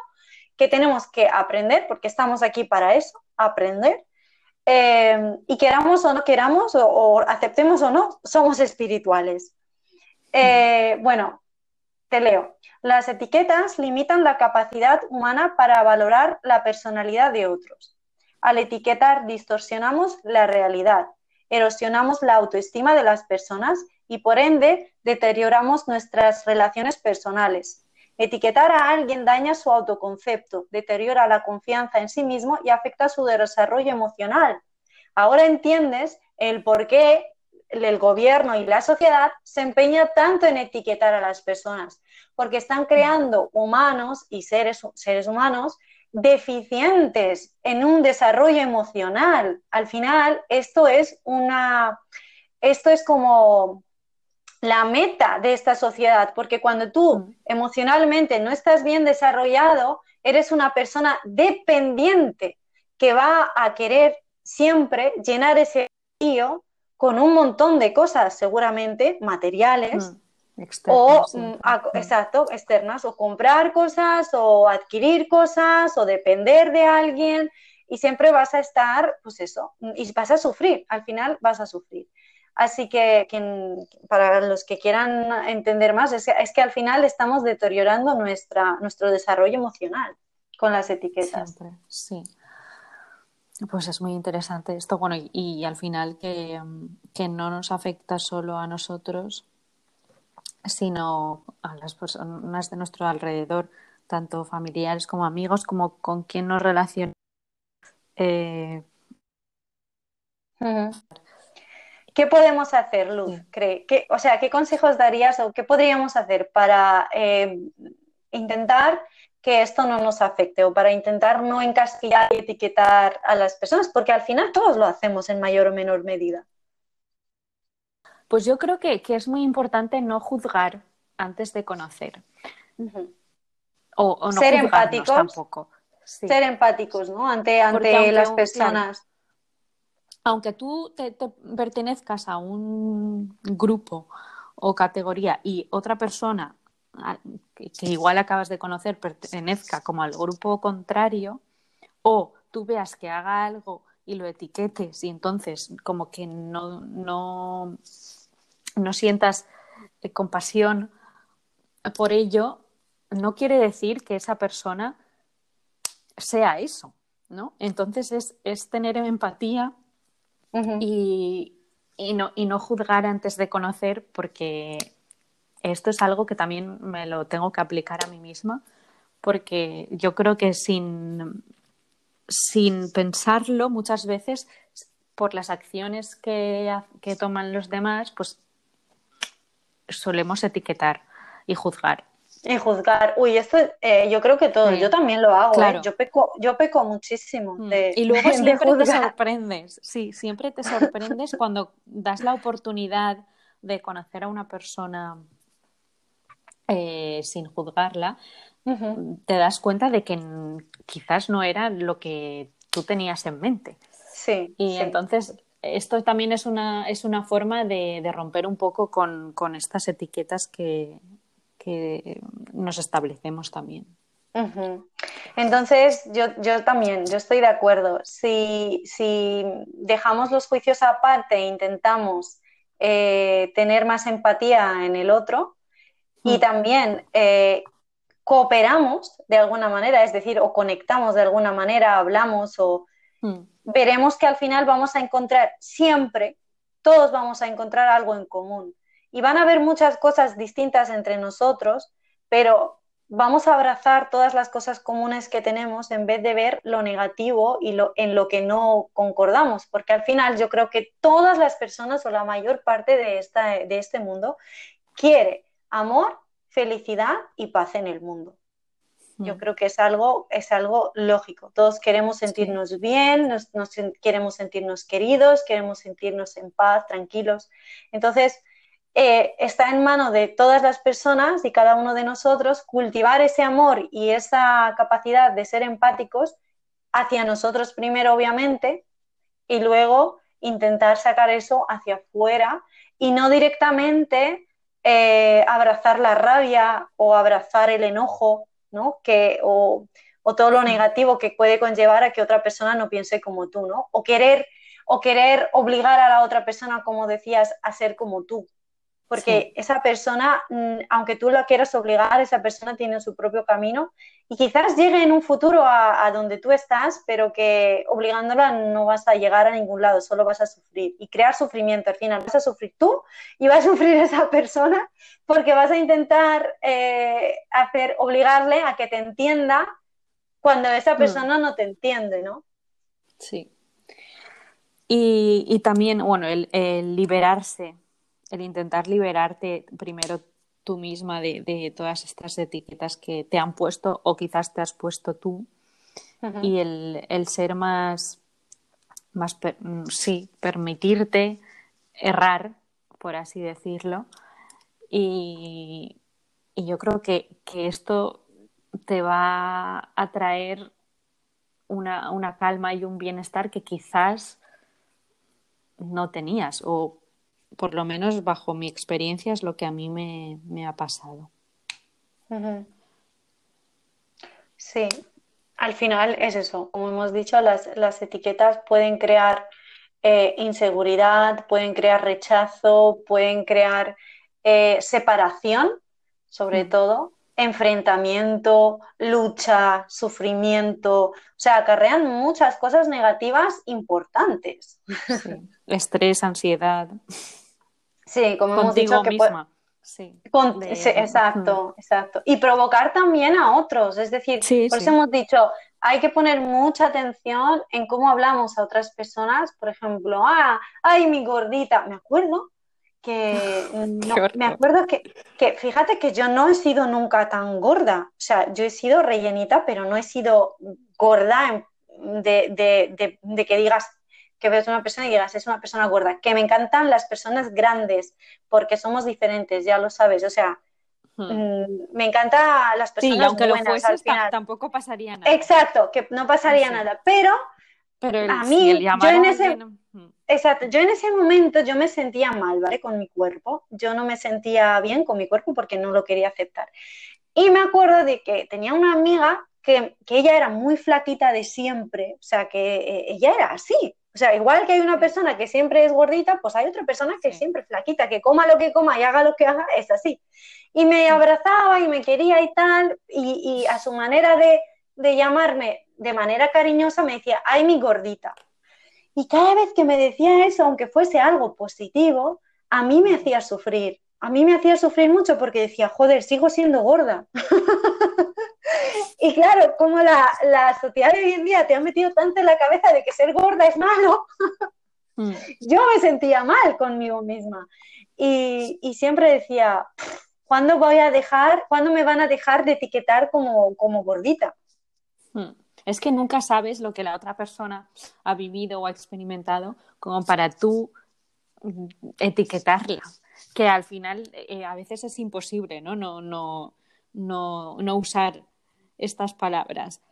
que tenemos que aprender, porque estamos aquí para eso, aprender Em, y queramos o no queramos, o, aceptemos o no, somos espirituales. Eh, bueno, te leo. Las etiquetas limitan la capacidad humana para valorar la personalidad de otros. Al etiquetar distorsionamos la realidad, erosionamos la autoestima de las personas y por ende deterioramos nuestras relaciones personales. Etiquetar a alguien daña su autoconcepto, deteriora la confianza en sí mismo y afecta su desarrollo emocional. Ahora entiendes el por qué el gobierno y la sociedad se empeña tanto en etiquetar a las personas, porque están creando humanos y seres, seres humanos deficientes en un desarrollo emocional. Al final, esto es una, esto es como la meta de esta sociedad, porque cuando tú mm. emocionalmente no estás bien desarrollado, eres una persona dependiente que va a querer siempre llenar ese vacío con un montón de cosas, seguramente materiales. Mm, o, mm, exacto, externas, o comprar cosas, o adquirir cosas, o depender de alguien, y siempre vas a estar, pues eso, y vas a sufrir, al final vas a sufrir. Así que, para los que quieran entender más, es que, al final estamos deteriorando nuestra, nuestro desarrollo emocional con las etiquetas. Siempre, sí. Pues es muy interesante esto, bueno, y, al final que, no nos afecta solo a nosotros, sino a las personas de nuestro alrededor, tanto familiares como amigos, como con quien nos relacionamos. Eh, ¿Qué podemos hacer, Luz? o sea, ¿qué consejos darías o qué podríamos hacer para eh, intentar que esto no nos afecte o para intentar no encasquillar y etiquetar a las personas? Porque al final todos lo hacemos en mayor o menor medida. Pues yo creo que, es muy importante no juzgar antes de conocer. o, no ser empáticos tampoco. Ser empáticos, ¿no? Ante, ante las personas aunque tú te, pertenezcas a un grupo o categoría y otra persona que igual acabas de conocer pertenezca como al grupo contrario, o tú veas que haga algo y lo etiquetes y entonces como que no, no, no sientas eh, compasión por ello, no quiere decir que esa persona sea eso, ¿no? Entonces es, es tener empatía y, y, no, y no juzgar antes de conocer porque esto es algo que también me lo tengo que aplicar a mí misma porque yo creo que sin, sin pensarlo muchas veces por las acciones que, que toman los demás, pues solemos etiquetar y juzgar. Y juzgar. Uy, esto eh, yo creo que todo. Yo también lo hago. ¿eh? Yo peco, yo peco muchísimo. Mm. y luego siempre te sorprendes. Sí, siempre te sorprendes cuando das la oportunidad de conocer a una persona eh, sin juzgarla. Te das cuenta de que quizás no era lo que tú tenías en mente. Sí. Y entonces esto también es una, es una forma de, de romper un poco con, con estas etiquetas que, que, nos establecemos también. Entonces, yo, yo, también, yo estoy de acuerdo. Si, si dejamos los juicios aparte e intentamos eh, tener más empatía en el otro y mm. también eh, cooperamos de alguna manera, es decir, o conectamos de alguna manera, hablamos o mm. veremos que al final vamos a encontrar siempre, todos vamos a encontrar algo en común. Y van a haber muchas cosas distintas entre nosotros, pero vamos a abrazar todas las cosas comunes que tenemos en vez de ver lo negativo y lo, en lo que no concordamos, porque al final yo creo que todas las personas o la mayor parte de, esta, de este mundo quiere amor, felicidad y paz en el mundo. Yo mm. creo que es algo, es algo lógico. Todos queremos sentirnos bien, nos, queremos sentirnos queridos, queremos sentirnos en paz, tranquilos. Entonces, eh, está en mano de todas las personas y cada uno de nosotros cultivar ese amor y esa capacidad de ser empáticos hacia nosotros primero, obviamente, y luego intentar sacar eso hacia afuera y no directamente eh, abrazar la rabia o abrazar el enojo, ¿no? Que, o, todo lo negativo que puede conllevar a que otra persona no piense como tú, ¿no? O querer, o querer obligar a la otra persona, como decías, a ser como tú. Porque esa persona, mm, aunque tú la quieras obligar, esa persona tiene su propio camino y quizás llegue en un futuro a, donde tú estás, pero que obligándola no vas a llegar a ningún lado, solo vas a sufrir y crear sufrimiento. Al final vas a sufrir tú y vas a sufrir esa persona porque vas a intentar eh, hacer, obligarle a que te entienda cuando esa mm. persona no te entiende, ¿no? Sí. Y, también, bueno, el liberarse el intentar liberarte primero tú misma de, todas estas etiquetas que te han puesto o quizás te has puesto tú y el, ser más, más mm, sí, permitirte errar, por así decirlo. Y, yo creo que, esto te va a traer una, una calma y un bienestar que quizás no tenías o por lo menos bajo mi experiencia, es lo que a mí me, ha pasado. Sí, al final es eso. Como hemos dicho, las, etiquetas pueden crear eh, inseguridad, pueden crear rechazo, pueden crear eh, separación, sobre mm. todo, enfrentamiento, lucha, sufrimiento, o sea, acarrean muchas cosas negativas importantes. Estrés, ansiedad. Sí, como hemos dicho que misma. Sí, exacto, exacto. Y provocar también a otros, es decir, por eso hemos dicho, hay que poner mucha atención en cómo hablamos a otras personas, por ejemplo, ah, ay, mi gordita, me acuerdo que me acuerdo que, que, fíjate que yo no he sido nunca tan gorda, o sea, yo he sido rellenita, pero no he sido gorda de, de, de que digas, que ves una persona y digas, es una persona gorda. Que me encantan las personas grandes porque somos diferentes, ya lo sabes. O sea, hmm. mm, me encanta las personas sí, aunque buenas, lo fueses, tampoco pasaría nada. Exacto, que no pasaría nada. Pero, pero a mí, yo en ese... Hmm. Exacto, yo en ese momento yo me sentía mal, ¿vale? Con mi cuerpo. Yo no me sentía bien con mi cuerpo porque no lo quería aceptar. Y me acuerdo de que tenía una amiga que, ella era muy flaquita de siempre, o sea, que eh, ella era así. O sea, igual que hay una persona que siempre es gordita, pues hay otra persona que es siempre flaquita, que coma lo que coma y haga lo que haga, es así. Y me abrazaba y me quería y tal, y, a su manera de, de llamarme de manera cariñosa me decía, ay, mi gordita. Y cada vez que me decía eso, aunque fuese algo positivo, a mí me hacía sufrir a mí me hacía sufrir mucho porque decía, joder, sigo siendo gorda. y claro, como la, sociedad de hoy en día te ha metido tanto en la cabeza de que ser gorda es malo, mm. yo me sentía mal conmigo misma. Y, siempre decía, ¿cuándo voy a dejar, cuándo me van a dejar de etiquetar como, como gordita? Mm. Es que nunca sabes lo que la otra persona ha vivido o ha experimentado como para tú etiquetarla que al final eh, a veces es imposible, ¿no? No, no, no, no usar estas palabras.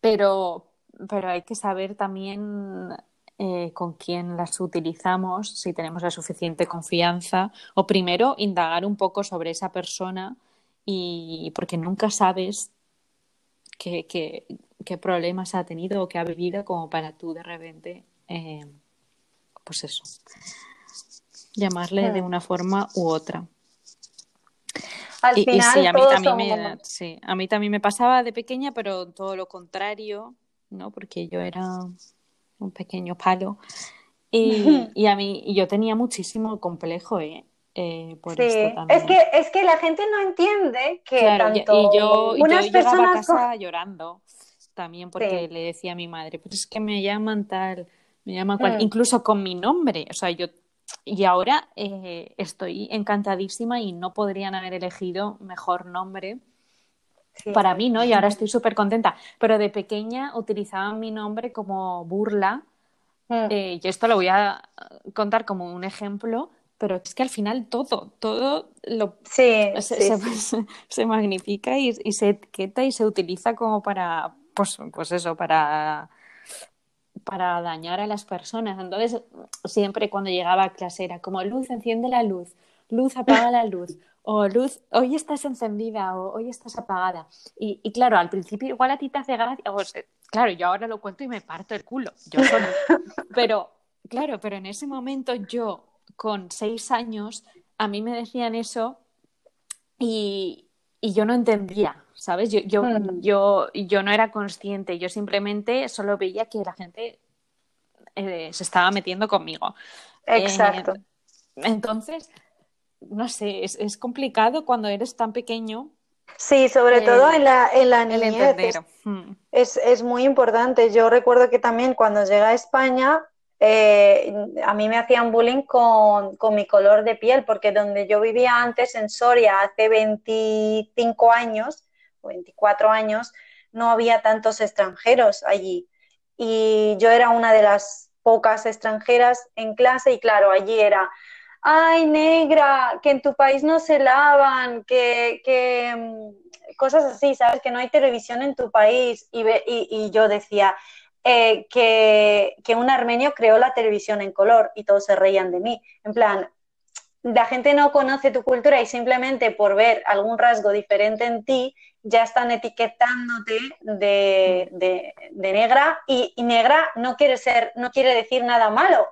pero, pero hay que saber también eh, con quién las utilizamos, si tenemos la suficiente confianza, o primero indagar un poco sobre esa persona y porque nunca sabes qué, qué, qué problemas ha tenido o qué ha vivido como para tú de repente, eh, pues eso, llamarle de una forma u otra. Al final, sí, a mí, también me, sí, a mí también me pasaba de pequeña, pero todo lo contrario, ¿no? Porque yo era un pequeño palo. Y, a mí yo tenía muchísimo complejo, ¿eh? Eh por esto también. Es que, es que la gente no entiende que tanto y yo, unas llegaba a casa llorando también porque le decía a mi madre, pues es que me llaman tal, me llaman cual, mm. incluso con mi nombre, o sea, yo y ahora eh, estoy encantadísima y no podrían haber elegido mejor nombre para mí, ¿no? Y ahora estoy súper contenta. Pero de pequeña utilizaban mi nombre como burla. Mm. Eh, y esto lo voy a contar como un ejemplo, pero es que al final todo, todo lo se, se, magnifica y, y, se etiqueta y se utiliza como para, pues, pues eso, para para dañar a las personas. Entonces, siempre cuando llegaba a clase era como luz, enciende la luz, luz, apaga la luz, o luz, hoy estás encendida, o hoy estás apagada. Y, claro, al principio igual a ti te hace gracia, claro, yo ahora lo cuento y me parto el culo, yo solo. Pero, claro, pero en ese momento yo, con seis años, a mí me decían eso y, y yo no entendía. ¿sabes? Yo, yo, mm. yo, yo no era consciente, yo simplemente solo veía que la gente eh, se estaba metiendo conmigo. Exacto. Eh, entonces, no sé, es, es, complicado cuando eres tan pequeño. Sí, sobre todo en la, en la niñez. Es, mm. es, es, muy importante. Yo recuerdo que también cuando llegué a España, eh, a mí me hacían bullying con, con, mi color de piel, porque donde yo vivía antes, en Soria, hace 25 años, 24 años, no había tantos extranjeros allí. Y yo era una de las pocas extranjeras en clase y claro, allí era, ay negra, que en tu país no se lavan, que, mm, cosas así, ¿sabes? Que no hay televisión en tu país. Y, y, yo decía eh, que, que un armenio creó la televisión en color y todos se reían de mí. En plan, la gente no conoce tu cultura y simplemente por ver algún rasgo diferente en ti ya están etiquetándote de, negra y, negra no quiere ser, no quiere decir nada malo.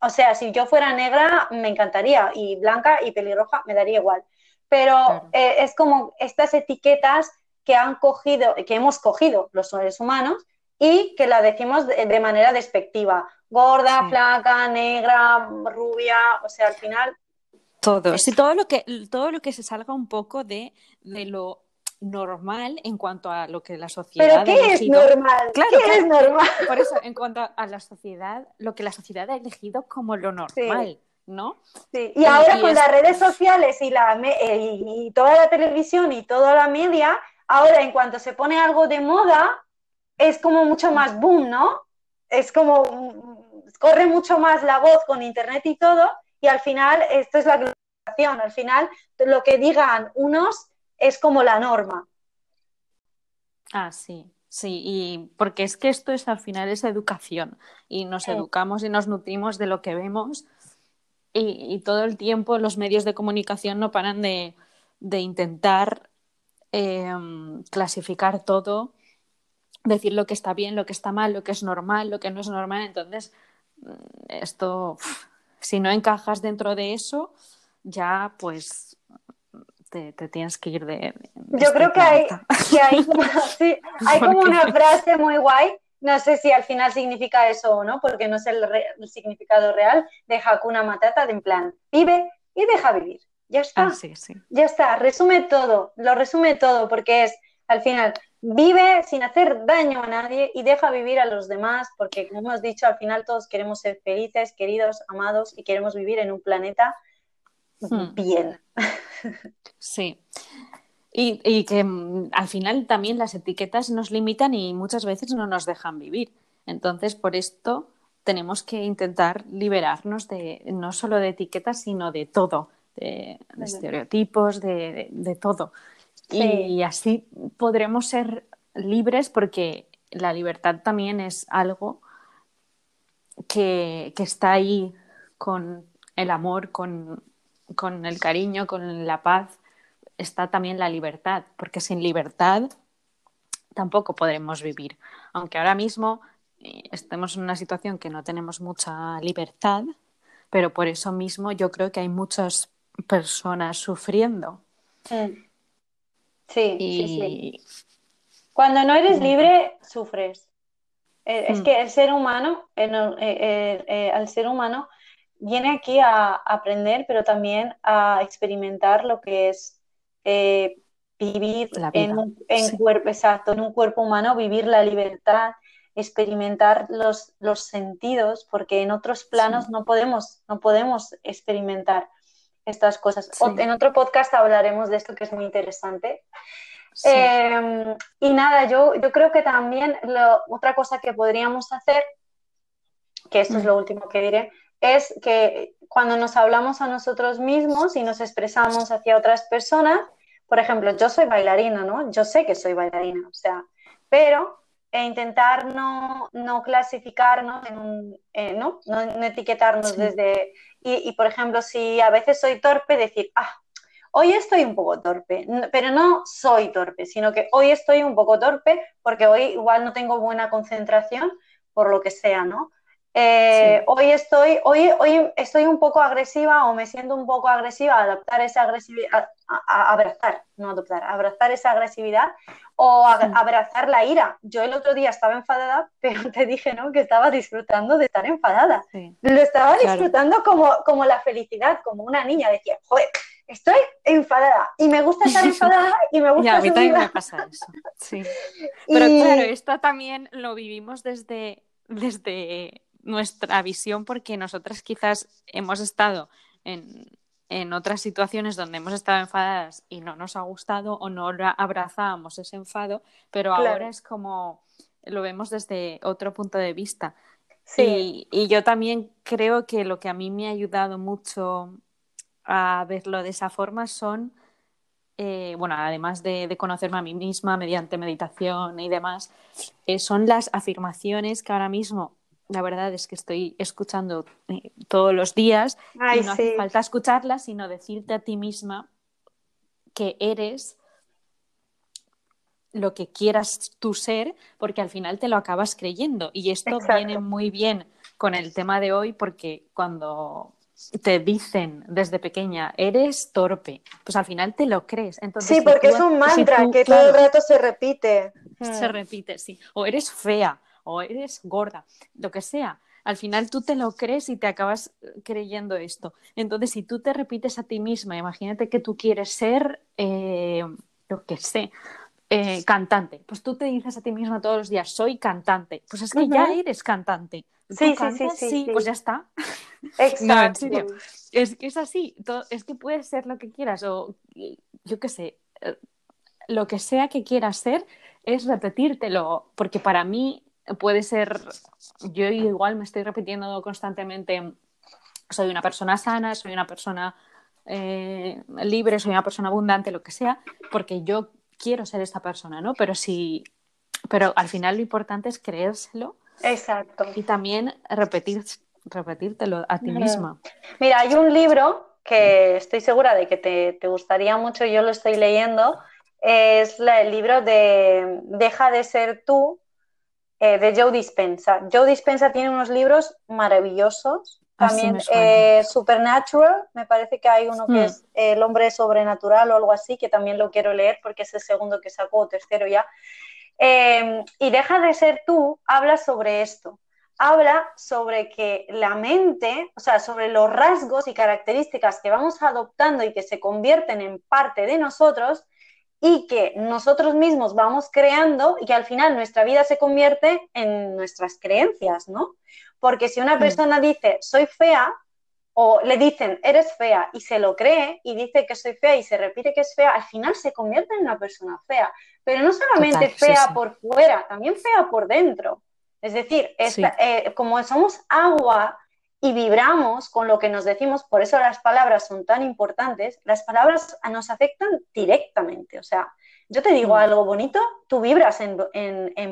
O sea, si yo fuera negra me encantaría y blanca y pelirroja me daría igual. Pero eh, es como estas etiquetas que han cogido, que hemos cogido los seres humanos y que la decimos de, manera despectiva. Gorda, flaca, negra, rubia, o sea, al final todo, sí, todo lo que todo lo que se salga un poco de, de lo normal en cuanto a lo que la sociedad ¿Pero qué es normal? Claro, ¿Qué es normal? Por eso, en cuanto a la sociedad, lo que la sociedad ha elegido como lo normal. ¿No? Sí. Y, ahora con las redes sociales y, la, eh, y, toda la televisión y toda la media, ahora en cuanto se pone algo de moda, es como mucho más boom, ¿no? Es como, corre mucho más la voz con internet y todo, y al final esto es la globalización, al final lo que digan unos es como la norma. Ah, sí. Sí, y porque es que esto es al final es educación y nos educamos y nos nutrimos de lo que vemos y, todo el tiempo los medios de comunicación no paran de, intentar em, clasificar todo, decir lo que está bien, lo que está mal, lo que es normal, lo que no es normal. Entonces, mm, esto, si no encajas dentro de eso, ya pues te, tienes que ir de... Yo este creo que hay, hay como una frase muy guay no sé si al final significa eso o no, porque no es el, significado real de Hakuna Matata, de en plan, vive y deja vivir. Ya está. Ah, sí, sí. Ya está. Resume todo, lo resume todo, porque es, al final, vive sin hacer daño a nadie y deja vivir a los demás, porque como hemos dicho, al final todos queremos ser felices, queridos, amados y queremos vivir en un planeta hmm. bien. Sí. Y, que mm, al final también las etiquetas nos limitan y muchas veces no nos dejan vivir. Entonces, por esto tenemos que intentar liberarnos de no solo de etiquetas, sino de todo, de, estereotipos, de, todo. Y, así podremos ser libres porque la libertad también es algo que, está ahí con el amor, con el cariño, con la paz está también la libertad, porque sin libertad tampoco podremos vivir. Aunque ahora mismo eh, estemos en una situación que no tenemos mucha libertad, pero por eso mismo yo creo que hay muchas personas sufriendo. Sí, sí, Cuando no eres libre, sufres. Eh, es mm. que el ser humano, eh, al ser humano, viene aquí a aprender, pero también a experimentar lo que es eh, vivir en, un, cuerpo, exacto, en un cuerpo humano, vivir la libertad, experimentar los, los sentidos, porque en otros planos no, podemos, no podemos experimentar estas cosas. en otro podcast hablaremos de esto que es muy interesante. Em, y nada, yo, yo creo que también otra cosa que podríamos hacer, que esto es mm. lo último que diré, es que cuando nos hablamos a nosotros mismos y nos expresamos hacia otras personas, por ejemplo, yo soy bailarina, ¿no? Yo sé que soy bailarina, o sea, pero e intentar no, no clasificarnos, en un, eh, ¿no? ¿no? etiquetarnos desde... Y, por ejemplo, si a veces soy torpe, decir, ah, hoy estoy un poco torpe, pero no soy torpe, sino que hoy estoy un poco torpe porque hoy igual no tengo buena concentración por lo que sea, ¿no? Eh, hoy, estoy, hoy, hoy estoy un poco agresiva o me siento un poco agresiva, adaptar esa agresividad, a, abrazar, no adoptar, abrazar esa agresividad o abrazar la ira. Yo el otro día estaba enfadada, pero te dije ¿no? que estaba disfrutando de estar enfadada. Lo estaba disfrutando como, como la felicidad, como una niña. Decía, joder, estoy enfadada y me gusta estar enfadada y me gusta. a mí también me pasa eso. Sí. Pero claro, esto también lo vivimos desde, desde nuestra visión porque nosotras quizás hemos estado en, otras situaciones donde hemos estado enfadadas y no nos ha gustado o no abrazábamos ese enfado, pero ahora es como lo vemos desde otro punto de vista. Sí. Y, yo también creo que lo que a mí me ha ayudado mucho a verlo de esa forma son, eh, bueno, además de, conocerme a mí misma mediante meditación y demás, eh, son las afirmaciones que ahora mismo la verdad es que estoy escuchando eh, todos los días y no hace falta escucharlas, sino decirte a ti misma que eres lo que quieras tú ser, porque al final te lo acabas creyendo. Y esto viene muy bien con el tema de hoy, porque cuando te dicen desde pequeña, eres torpe, pues al final te lo crees. Entonces, sí, porque es un mantra que todo el rato se repite. Se repite, sí. O eres fea, o eres gorda, lo que sea. Al final tú te lo crees y te acabas creyendo esto. Entonces, si tú te repites a ti misma, imagínate que tú quieres ser, eh, lo que sé, eh, cantante. Pues tú te dices a ti misma todos los días, soy cantante. Pues es que ya eres cantante. Sí, sí, sí, sí, pues ya está. Exacto. Es que es así. es que puedes ser lo que quieras o yo qué sé, eh, lo que sea que quieras ser es repetírtelo, porque para mí puede ser, yo igual me estoy repitiendo constantemente, soy una persona sana, soy una persona eh, libre, soy una persona abundante, lo que sea, porque yo quiero ser esa persona, ¿no? Pero si Pero al final lo importante es creérselo. Exacto. Y también repetir, repetírtelo a ti misma. Mira, hay un libro que estoy segura de que te, gustaría mucho, yo lo estoy leyendo, es el libro de Deja de ser tú, eh, de Joe Dispensa. Joe Dispensa tiene unos libros maravillosos. Ah, también eh, Supernatural, me parece que hay uno que hmm. es El hombre sobrenatural o algo así, que también lo quiero leer porque es el segundo que sacó, o tercero ya. Eh, y Deja de ser tú, habla sobre esto. Habla sobre que la mente, o sea, sobre los rasgos y características que vamos adoptando y que se convierten en parte de nosotros, y que nosotros mismos vamos creando y que al final nuestra vida se convierte en nuestras creencias, ¿no? Porque si una mm. persona dice soy fea o le dicen eres fea y se lo cree y dice que soy fea y se repite que es fea, al final se convierte en una persona fea. Pero no solamente fea por fuera, también fea por dentro. Es decir, eh, como somos agua y vibramos con lo que nos decimos, por eso las palabras son tan importantes, las palabras nos afectan directamente. O sea, yo te digo mm. algo bonito, tú vibras en,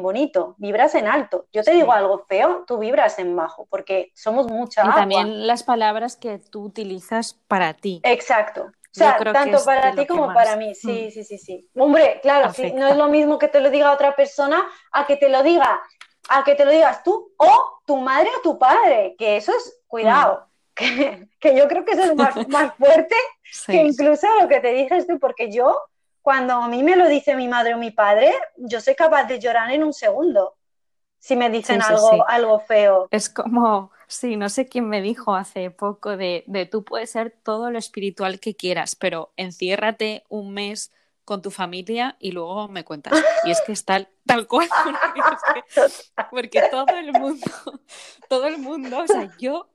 bonito, vibras en alto. Yo te digo algo feo, tú vibras en bajo, porque somos mucha y también las palabras que tú utilizas para ti. Exacto. O sea, tanto para ti como para mí. Sí, mm. sí, sí, sí. Hombre, claro, no es lo mismo que te lo diga otra persona a que te lo diga a que te lo digas tú o tu madre o tu padre, que eso es, cuidado, mm. que, yo creo que eso es más, fuerte que incluso lo que te dices tú, porque yo, cuando a mí me lo dice mi madre o mi padre, yo soy capaz de llorar en un segundo si me dicen algo, algo feo. Es como, sí, no sé quién me dijo hace poco de, de tú puedes ser todo lo espiritual que quieras, pero enciérrate un mes con tu familia y luego me cuentas. Y es que está tal cual, porque, todo el mundo, todo el mundo, o sea, yo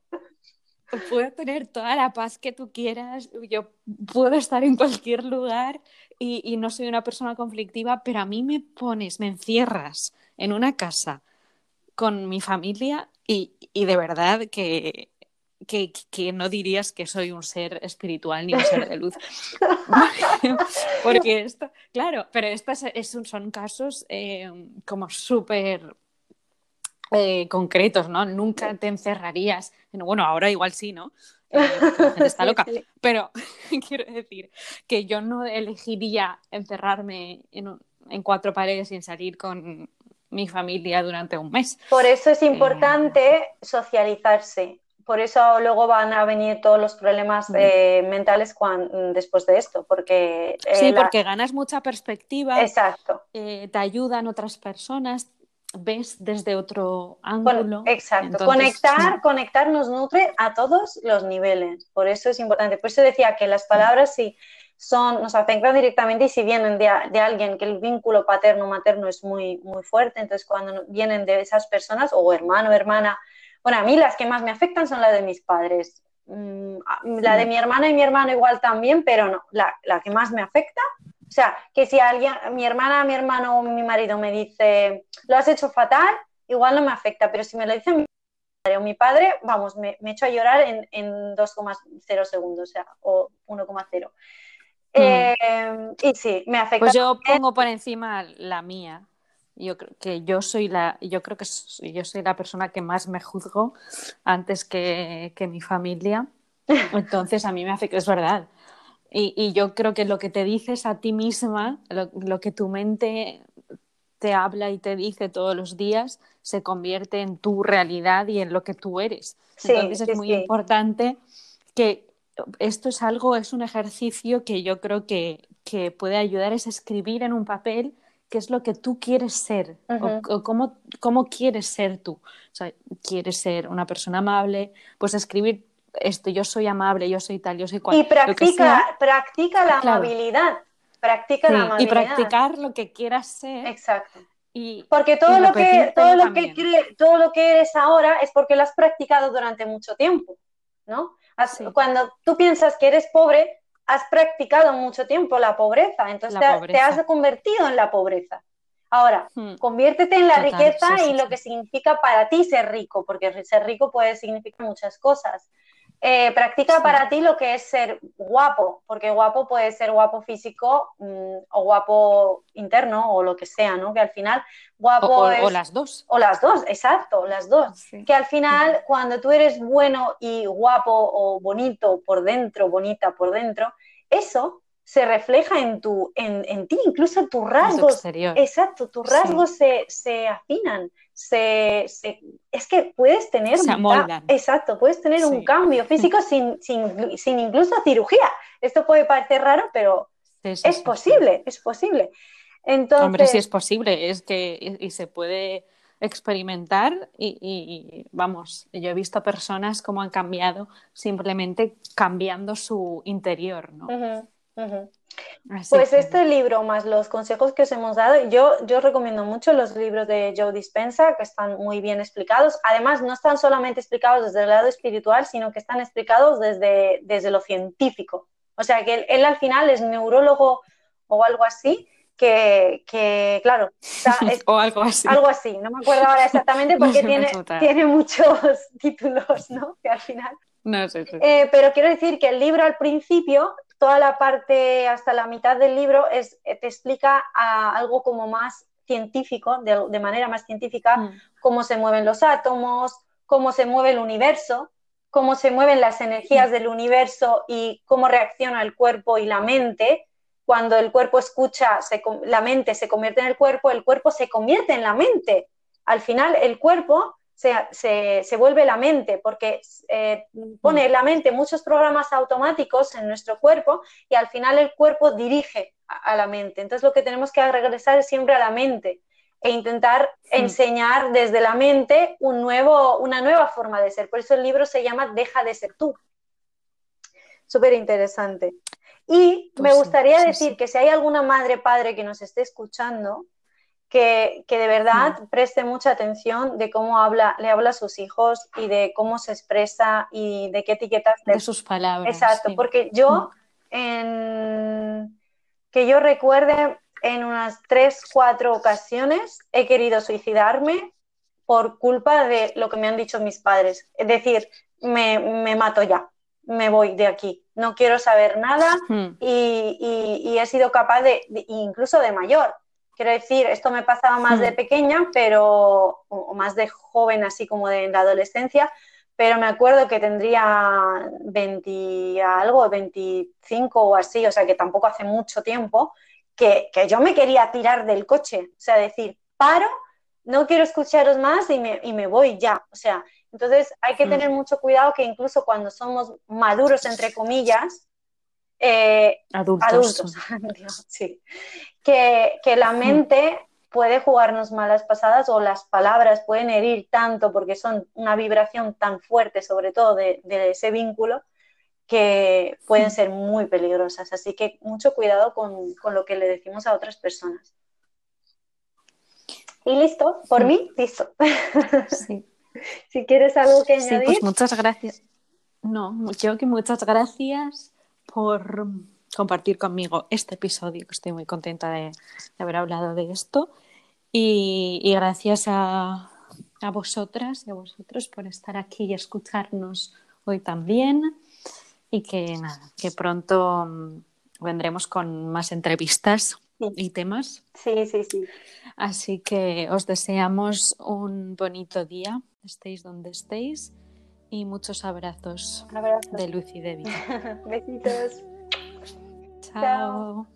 puedo tener toda la paz que tú quieras, yo puedo estar en cualquier lugar y, y no soy una persona conflictiva, pero a mí me pones, me encierras en una casa con mi familia y, y de verdad que que, no dirías que soy un ser espiritual ni un ser de luz. Porque esto, claro, pero estos son casos eh, como súper eh, concretos, ¿no? Nunca te encerrarías. bueno, ahora igual sí, ¿no? Eh, está loca. Pero quiero decir que yo no elegiría encerrarme en, en cuatro paredes sin salir con mi familia durante un mes. Por eso es importante socializarse por eso luego van a venir todos los problemas eh, mentales después de esto, porque... Eh, sí, porque ganas mucha perspectiva. Exacto. Eh, te ayudan otras personas, ves desde otro ángulo. exacto. conectar, conectar nos nutre a todos los niveles. Por eso es importante. Por eso decía que las palabras sí son, nos afectan directamente y si vienen de, de alguien que el vínculo paterno-materno es muy, muy fuerte, entonces cuando vienen de esas personas, o hermano, hermana, bueno, a mí las que más me afectan son las de mis padres. Mm, la de mi hermana y mi hermano igual también, pero no, la, que más me afecta, o sea, que si alguien, mi hermana, mi hermano o mi marido me dice, lo has hecho fatal, igual no me afecta, pero si me lo dice mi padre o mi padre, vamos, me, me echo a llorar en, en 2,0 segundos, o sea, o 1,0. Mm. Eh, y sí, me afecta. Pues yo pongo por encima la mía yo creo que yo soy la, yo creo que yo soy la persona que más me juzgo antes que, mi familia. Entonces a mí me hace que es verdad. Y, yo creo que lo que te dices a ti misma, lo, que tu mente te habla y te dice todos los días, se convierte en tu realidad y en lo que tú eres. Entonces es muy importante que esto es algo, es un ejercicio que yo creo que, que puede ayudar, es escribir en un papel qué es lo que tú quieres ser o, cómo, cómo, quieres ser tú. O sea, quieres ser una persona amable, pues escribir esto, yo soy amable, yo soy tal, yo soy cual. Y practica, practica la amabilidad. Practica la amabilidad. Y practicar lo que quieras ser. Exacto. Y, porque todo lo que todo lo que todo lo que eres ahora es porque lo has practicado durante mucho tiempo, ¿no? Cuando tú piensas que eres pobre, has practicado mucho tiempo la pobreza, entonces te, has convertido en la pobreza. Ahora, hmm. conviértete en la riqueza y lo que significa para ti ser rico, porque ser rico puede significar muchas cosas. Eh, practica para ti lo que es ser guapo, porque guapo puede ser guapo físico mm, o guapo interno o lo que sea, ¿no? Que al final guapo o, es... o las dos. O las dos, exacto, las dos. Sí. Que al final, cuando tú eres bueno y guapo o bonito por dentro, bonita por dentro, eso se refleja en, tu, en, en ti, incluso tus rasgos. exterior. Exacto, tus Sí. rasgos se, se afinan. Se, se- es que puedes tener Se amoldan. exacto, puedes tener un cambio físico sin, sin, sin incluso cirugía. Esto puede parecer raro, pero Sí, es posible, es posible. Entonces, Hombre, sí es posible, es que y, y se puede experimentar y, y- y, vamos, yo he visto personas cómo han cambiado simplemente cambiando su interior, ¿no? Así Pues que- este libro más los consejos que os hemos dado, yo, yo recomiendo mucho los libros de Joe Dispenza, que están muy bien explicados. Además, no están solamente explicados desde el lado espiritual, sino que están explicados desde, desde lo científico. O sea, que él, él al final es neurólogo o algo así, que, que, claro, está- es o algo así. algo así. No me acuerdo ahora exactamente porque tiene, tiene muchos títulos, ¿no? Que al final No sé, sí. eh, pero quiero decir que el libro al principio, toda la parte hasta la mitad del libro, es, eh, te explica a algo como más científico, de, de manera más científica, Mm. cómo se mueven los átomos, cómo se mueve el universo, cómo se mueven las energías del universo y cómo reacciona el cuerpo y la mente. Cuando el cuerpo escucha, se la mente se convierte en el cuerpo, el cuerpo se convierte en la mente. Al final, el cuerpo se, se- se vuelve la mente porque eh, pone en la mente muchos programas automáticos en nuestro cuerpo y al final el cuerpo dirige a, a la mente. Entonces, lo que tenemos que regresar es siempre a la mente e intentar enseñar desde la mente un nuevo, una nueva forma de ser. Por eso el libro se llama Deja de ser tú. Súper interesante. Y Pues me gustaría sí, decir que si hay alguna madre padre que nos esté escuchando, que, que de verdad preste mucha atención de cómo habla, le habla a sus hijos y de cómo se expresa y de qué etiquetas le De sus palabras. Exacto, sí. porque yo, en, que yo recuerde, en unas tres, cuatro ocasiones he querido suicidarme por culpa de lo que me han dicho mis padres. Es decir, me, me mato ya, me voy de aquí, no quiero saber nada Mm. y, y- y he sido capaz de, de- incluso de mayor. Quiero decir, esto me pasaba más Hmm. de pequeña, pero, o, más de joven, así como de la adolescencia, pero me acuerdo que tendría 20 algo, 25 o así, o sea que tampoco hace mucho tiempo, que, que yo me quería tirar del coche, o sea, decir, paro, no quiero escucharos más y me, y me voy ya, o sea, entonces hay que Hmm. tener mucho cuidado que incluso cuando somos maduros, entre comillas, eh, Adultos. adultos, Dios, sí, que, que la mente puede jugarnos malas pasadas o las palabras pueden herir tanto porque son una vibración tan fuerte, sobre todo de, de ese vínculo, que pueden ser muy peligrosas. Así que mucho cuidado con, con lo que le decimos a otras personas. Y listo, por mí, listo. Sí. si quieres algo que Sí, añadir. pues muchas gracias. No, yo que muchas gracias por compartir conmigo este episodio, que estoy muy contenta de, de haber hablado de esto. Y, y gracias a, a vosotras y a vosotros por estar aquí y escucharnos hoy también. Y que nada, que pronto mm, vendremos con más entrevistas Sí. y temas. Sí, sí, sí. Así que os deseamos un bonito día, estéis donde estéis, y muchos abrazos Abrazos. de luz y de. Besitos. Chao.